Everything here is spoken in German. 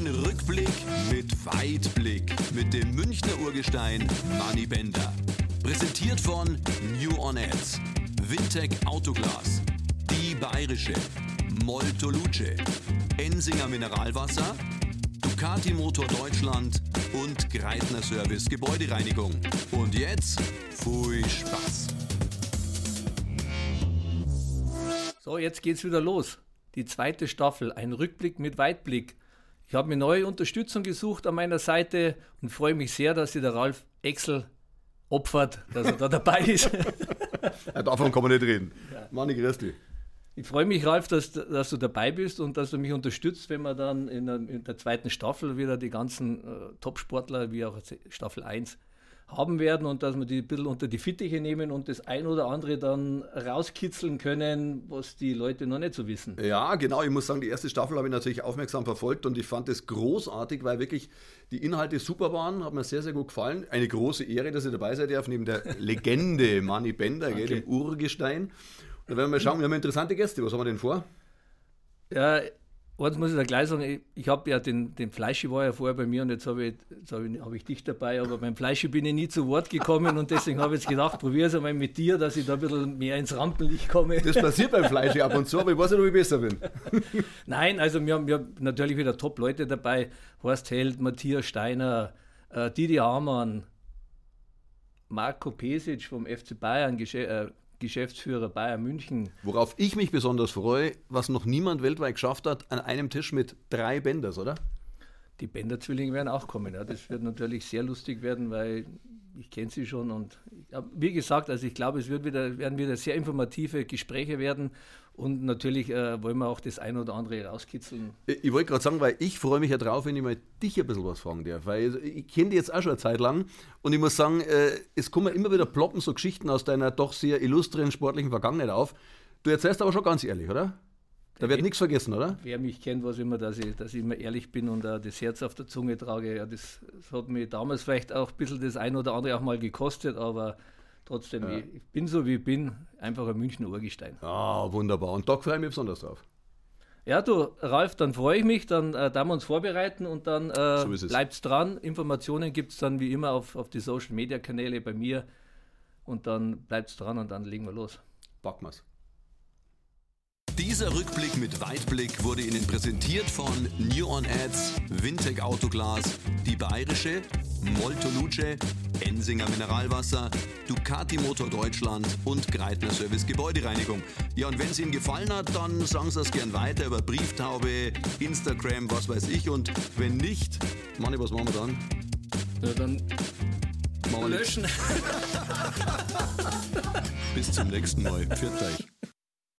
Ein Rückblick mit Weitblick mit dem Münchner Urgestein Manny Bender. Präsentiert von New On Ads, Wintec Autoglas, Die Bayerische, Molto Luce, Ensinger Mineralwasser, Ducati Motor Deutschland und Greitner Service Gebäudereinigung. Und jetzt, viel Spaß! So, jetzt geht's wieder los. Die zweite Staffel, ein Rückblick mit Weitblick. Ich habe mir neue Unterstützung gesucht an meiner Seite und freue mich sehr, dass sich der Ralf Exel opfert, dass er da dabei ist. Davon kann man nicht reden. Ja. Manni, grüß dich. Ich freue mich, Ralf, dass, dass, du dabei bist und dass du mich unterstützt, wenn wir dann in der, in der zweiten Staffel wieder die ganzen äh, Top-Sportler, wie auch Staffel 1, haben werden und dass wir die ein bisschen unter die Fittiche nehmen und das ein oder andere dann rauskitzeln können, was die Leute noch nicht so wissen. Ja, genau. Ich muss sagen, die erste Staffel habe ich natürlich aufmerksam verfolgt und ich fand es großartig, weil wirklich die Inhalte super waren, hat mir sehr, sehr gut gefallen. Eine große Ehre, dass ihr dabei seid, darf, neben der Legende Manny Bender, gell, dem Urgestein. Und dann werden wir mal schauen, wir haben interessante Gäste. Was haben wir denn vor? Ja, Eins muss ich da gleich sagen, ich, ich habe ja den, den Fleischi war ja vorher bei mir und jetzt habe ich, hab ich, hab ich dich dabei, aber beim Fleischi bin ich nie zu Wort gekommen und deswegen habe ich jetzt gedacht, probiere es einmal mit dir, dass ich da ein bisschen mehr ins Rampenlicht komme. Das passiert beim Fleischi ab und zu, aber ich weiß nicht, ob ich besser bin. Nein, also wir haben, wir haben natürlich wieder Top-Leute dabei, Horst Held, Matthias Steiner, äh, Didi Hamann, Marco Pesic vom FC Bayern, äh, Geschäftsführer Bayern München. Worauf ich mich besonders freue, was noch niemand weltweit geschafft hat, an einem Tisch mit drei Bänders, oder? Die Bänder-Zwillinge werden auch kommen. Ja. Das wird natürlich sehr lustig werden, weil ich kenne sie schon und wie gesagt, also ich glaube, es wird wieder, werden wieder sehr informative Gespräche werden und natürlich äh, wollen wir auch das ein oder andere rauskitzeln. Ich wollte gerade sagen, weil ich freue mich ja drauf, wenn ich mal dich ein bisschen was fragen darf, weil ich kenne dich jetzt auch schon eine Zeit lang und ich muss sagen, äh, es kommen immer wieder ploppen so Geschichten aus deiner doch sehr illustren sportlichen Vergangenheit auf. Du erzählst aber schon ganz ehrlich, oder? Da wird nichts vergessen, oder? Wer mich kennt, weiß immer, dass ich, dass ich immer ehrlich bin und uh, das Herz auf der Zunge trage. Ja, das, das, hat mir damals vielleicht auch ein bisschen das ein oder andere auch mal gekostet, aber trotzdem, ja. ich, ich, bin so wie ich bin, einfach ein Münchner Urgestein. Ah, wunderbar. Und da freue ich mich besonders drauf. Ja, du, Ralf, dann freue ich mich, dann äh, da wir uns vorbereiten und dann äh, so bleibt's dran. Informationen gibt es dann wie immer auf, auf die Social Media Kanäle bei mir und dann bleibt's dran und dann legen wir los. Packen wir's. Dieser Rückblick mit Weitblick wurde Ihnen präsentiert von New On Ads, Wintec Autoglas, Die Bayerische, Molto Luce, Ensinger Mineralwasser, Ducati Motor Deutschland und Greitner Service Gebäudereinigung. Ja, und wenn es Ihnen gefallen hat, dann sagen Sie es gern weiter über Brieftaube, Instagram, was weiß ich. Und wenn nicht, Manni, was machen wir dann? Ja, dann machen wir löschen. Bis zum nächsten Mal. Pfiat euch.